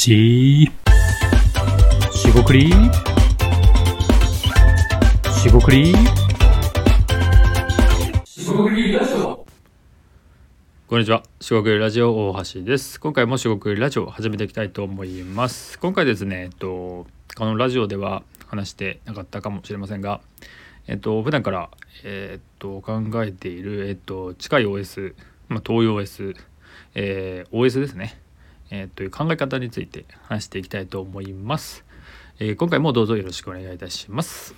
ちしごくりしごくりこんにちは。四国ラジオ大橋です。今回も四国ラジオを始めていきたいと思います。今回ですね、えっと、このラジオでは話してなかったかもしれませんが、えっと、普段から、えっと、考えている、えっと、近い OS、まあ、遠い OS、えー OS ですね、えーという考え方について話していきたいと思います。えー今回もどうぞよろしくお願いいたします。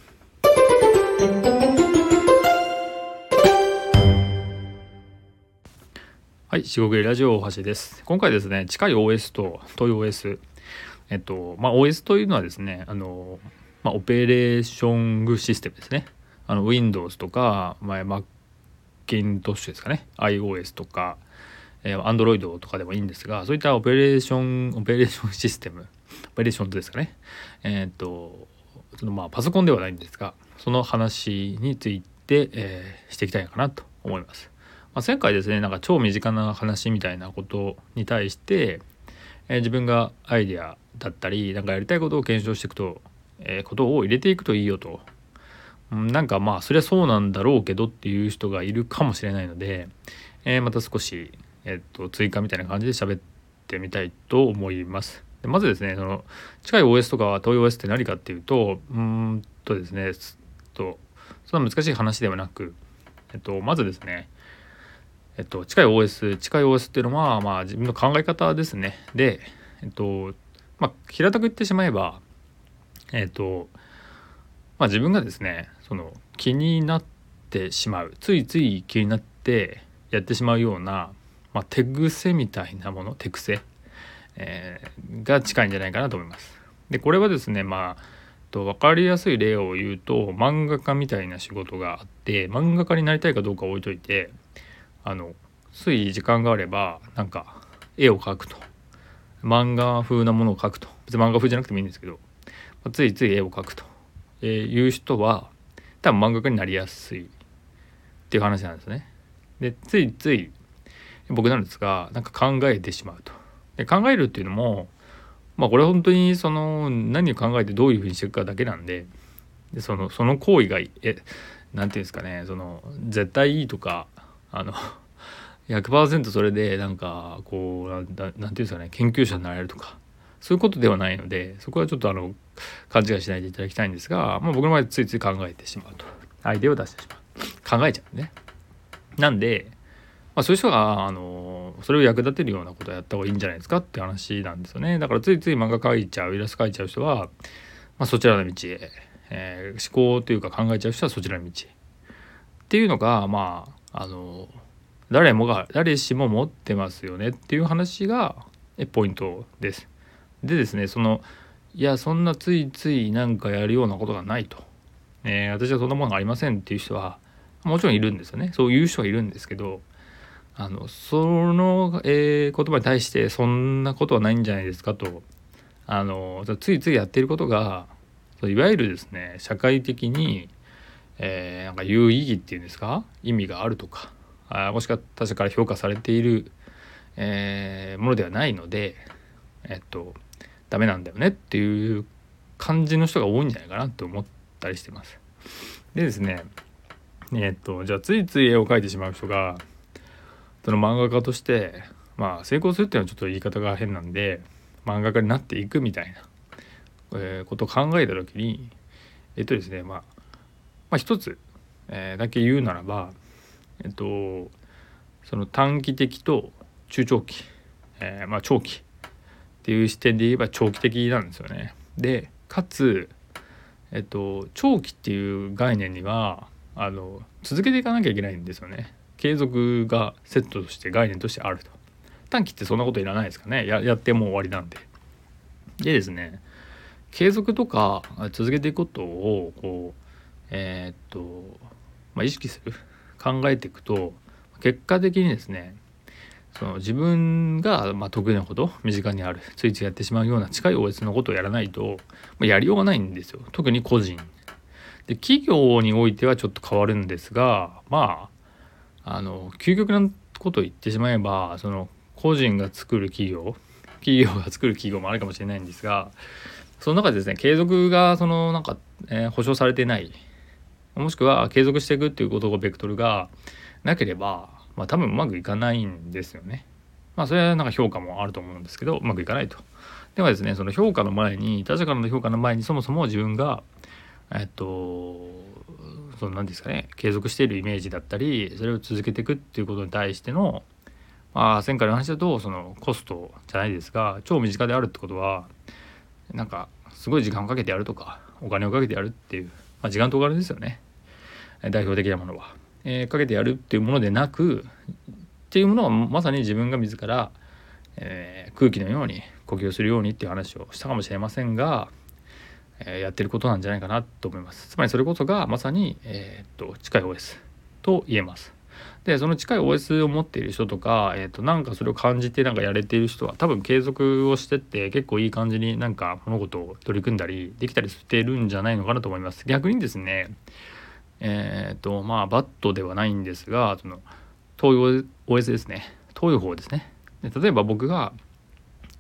はい、四国ラジオ大橋です。今回ですね、近い OS と遠い OS、えっと、まあ OS というのはですね、あの、まあオペレーショングシステムですね。あの Windows とか、まあ、Macintosh ですかね、iOS とか、えー、Android とかでもいいんですが、そういったオペレーション、オペレーションシステム、オペレーションですかね、えーっと、そのまあパソコンではないんですが、その話について、えーしていきたいかなと思います。まあ、前回ですね、なんか超身近な話みたいなことに対して、えー自分がアイデアだったり、なんかやりたいことを検証していくと、えーことを入れていくといいよと。うんなんかまあ、そりゃそうなんだろうけどっていう人がいるかもしれないので、えーまた少し、えっと、追加みたいな感じで喋ってみたいと思います。まずですね、その近い OS とか遠い OS って何かっていうと、うんとですね、とそんな難しい話ではなく、えっと、まずですね、えっと、近い OS、近い OS っていうのは、まあ、自分の考え方ですね。で、えっと、まあ、平たく言ってしまえば、えっと、まあ、自分がですね、その気になってしまう、ついつい気になってやってしまうような、まあ、手癖みたいなもの、手癖、えーが近いんじゃないかなと思います。で、これはですね、まあ、と分かりやすい例を言うと漫画家みたいな仕事があって漫画家になりたいかどうか置いといてあのつい時間があればなんか絵を描くと漫画風なものを描くと別に漫画風じゃなくてもいいんですけどまついつい絵を描くとえいう人は多分漫画家になりやすいっていう話なんですね。でついつい僕なんですがなんか考えてしまうと。で考えるっていうのもまあこれは本当にその何を考えてどういうふうにしていくかだけなんででそのその行為がえなんていうんですかねその絶対いいとかあの100%それでなんかこうなんだなんていうんですかね研究者になれるとかそういうことではないのでそこはちょっとあの勘違いしないでいただきたいんですが、まあ、僕の場合ついつい考えてしまうと。アイデアを出してしまう。考えちゃうね。なんで、まあ、そういう人があのそれを役立てるようなことをやった方がいいんじゃないですかって話なんですよね。だからついつい漫画描いちゃうイラスト描いちゃう人は、まあ、そちらの道へ、えー思考というか考えちゃう人はそちらの道へっていうのがまああの誰もが誰しも持ってますよねっていう話がポイントです。でですねそのいやそんなついついなんかやるようなことがないと、えー私はそんなものがありませんっていう人はもちろんいるんですよね。そういう人はいるんですけどあのその、えー言葉に対してそんなことはないんじゃないですかとあのついついやってることがいわゆるですね社会的に、えーなんか有意義っていうんですか？意味があるとかあもしくは他者から評価されている、えーものではないのでえっとダメなんだよねっていう感じの人が多いんじゃないかなと思ったりしてます。でですねえっとじゃあついつい絵を描いてしまう人がその漫画家としてまあ成功するっていうのはちょっと言い方が変なんで漫画家になっていくみたいな、えーことを考えた時にえっとですねまあ、まあ、一つ、えーだけ言うならばえっとその短期的と中長期、えーまあ長期っていう視点で言えば長期的なんですよね。でかつえっと長期っていう概念にはあの続けていかなきゃいけないんですよね。継続がセットとして概念としてあると。短期ってそんなこといらないですかねややってもう終わりなんで。でですね継続とか続けていくことをこうえーっと、まあ、意識する考えていくと結果的にですねその自分がまあ得意なこと身近にあるついついやってしまうような近い OS のことをやらないと、まあ、やりようがないんですよ特に個人で企業においてはちょっと変わるんですがまああの究極なことを言ってしまえばその個人が作る企業企業が作る企業もあるかもしれないんですがその中でですね継続がそのなんか、えー、保証されてないもしくは継続していくっていうことがベクトルがなければ、まあ、多分うまくいかないんですよね。まあそれはなんか評価もあると思うんですけどうまくいかないと。ではですねその評価の前に他者からの評価の前にそもそも自分がえっとその何ですかね継続しているイメージだったりそれを続けていくっていうことに対してのまあ前回の話だとそのコストじゃないですが超身近であるってことはなんかすごい時間をかけてやるとかお金をかけてやるっていう、まあ、時間とお金ですよね。代表的なものは、えー、かけてやるっていうものでなくっていうものはまさに自分が自ら、えー、空気のように呼吸するようにっていう話をしたかもしれませんが、え、やってることなんじゃないかなと思います。つまりそれこそがまさに、えー、っと近い OS と言えます。でその近い OS を持っている人とか、えー、となんかそれを感じてなんかやれている人は多分継続をしてって結構いい感じになんか物事を取り組んだりできたりしてるんじゃないのかなと思います。逆にですねえっ、ー、とまあバットではないんですがその東洋 OS ですね。東洋方ですね。で例えば僕が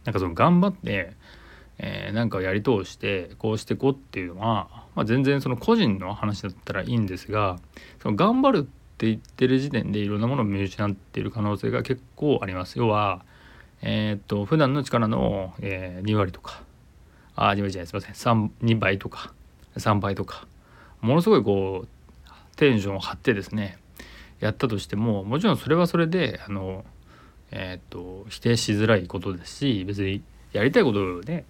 なんかその頑張って、えー、なんかをやり通してこうしてこうっていうのは、まあ、全然その個人の話だったらいいんですがその頑張るって言ってる時点でいろんなものを見失っている可能性が結構あります。要はえっ、と普段の力の、えー、2割とかあ2割じゃないすいません 3, 2倍とか3倍とかものすごいこうテンションを張ってですねやったとしてももちろんそれはそれであの、えーと、否定しづらいことですし別にやりたいことをね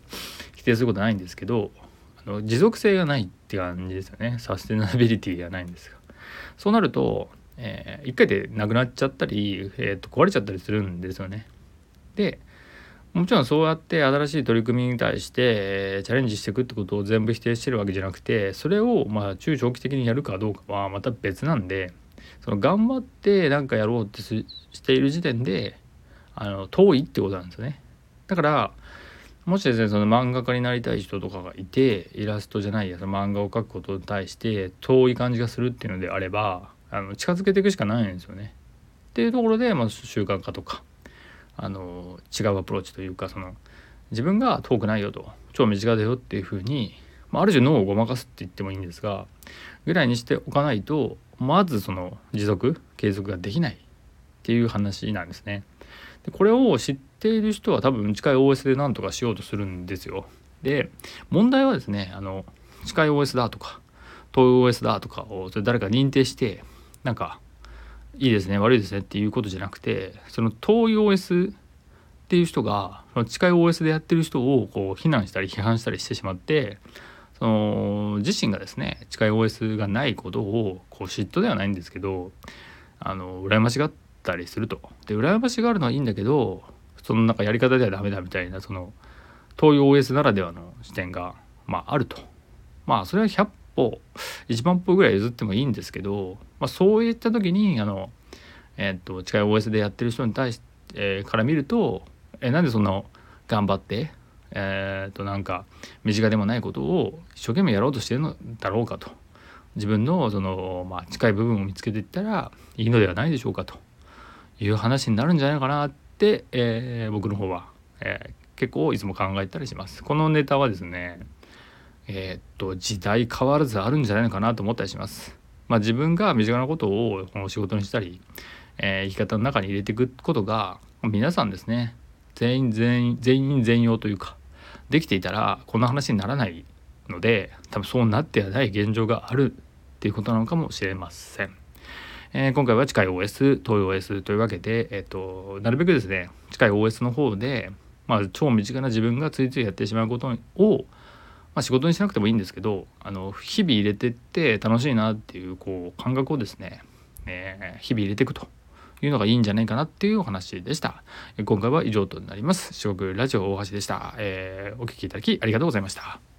否定することないんですけどあの持続性がないって感じですよねサステナビリティがないんですがそうなると、えー、1回でなくなっちゃったり、えーと、壊れちゃったりするんですよね。でもちろんそうやって新しい取り組みに対して、え、チャレンジしていくってことを全部否定してるわけじゃなくてそれをまあ中長期的にやるかどうかはまた別なんでその頑張って何かやろうってしている時点であの遠いってことなんですよね。だからもしですねその漫画家になりたい人とかがいてイラストじゃないやその漫画を描くことに対して遠い感じがするっていうのであればあの近づけていくしかないんですよね。っていうところで、まあ、習慣化とかあの違うアプローチというかその自分が遠くないよと超身近だよっていうふうに、まあ、ある種脳をごまかすって言ってもいいんですがぐらいにしておかないとまずその持続継続ができないっていう話なんですね。でこれを知っている人は多分近い OS で何とかしようとするんですよ。で問題はですねあの近い OS だとか遠い OS だとかをそれ誰か認定してなんかいいですね悪いですねっていうことじゃなくてその遠い OS っていう人がその近い OS でやってる人をこう非難したり批判したりしてしまってその自身がですね近い OS がないことをこう嫉妬ではないんですけどあの羨ましがったりすると。で羨ましがあるのはいいんだけどそのなんかやり方ではダメだみたいなその遠い OS ならではの視点が、まあ、あると。まあそれは100歩1万歩ぐらい譲ってもいいんですけど、まあ、そういった時にあの、えー、っと近い OS でやってる人に対して、えー、から見るとえなんでそんな頑張ってえー、となんか身近でもないことを一生懸命やろうとしてるのだろうかと自分のその、まあ、近い部分を見つけていったらいいのではないでしょうかという話になるんじゃないかなって、えー、僕の方は、えー、結構いつも考えたりします。このネタはですねえー、っと時代変わらずあるんじゃないのかなと思ったりします。まあ、自分が身近なことをこの仕事にしたり、えー、生き方の中に入れていくことが皆さんですね全員全員全員全容というかできていたらこんな話にならないので多分そうなってはない現状があるっていうことなのかもしれません。えー、今回は近い OS 遠い OS というわけで、えーと、なるべくですね近い OS の方で、まあ、超身近な自分がついついやってしまうことを、まあ、仕事にしなくてもいいんですけどあの日々入れてって楽しいなっていうこう感覚をですね、えー、日々入れていくというのがいいんじゃないかなっていうお話でした。今回は以上となります。四国ラジオ大橋でした。えー、お聴きいただきありがとうございました。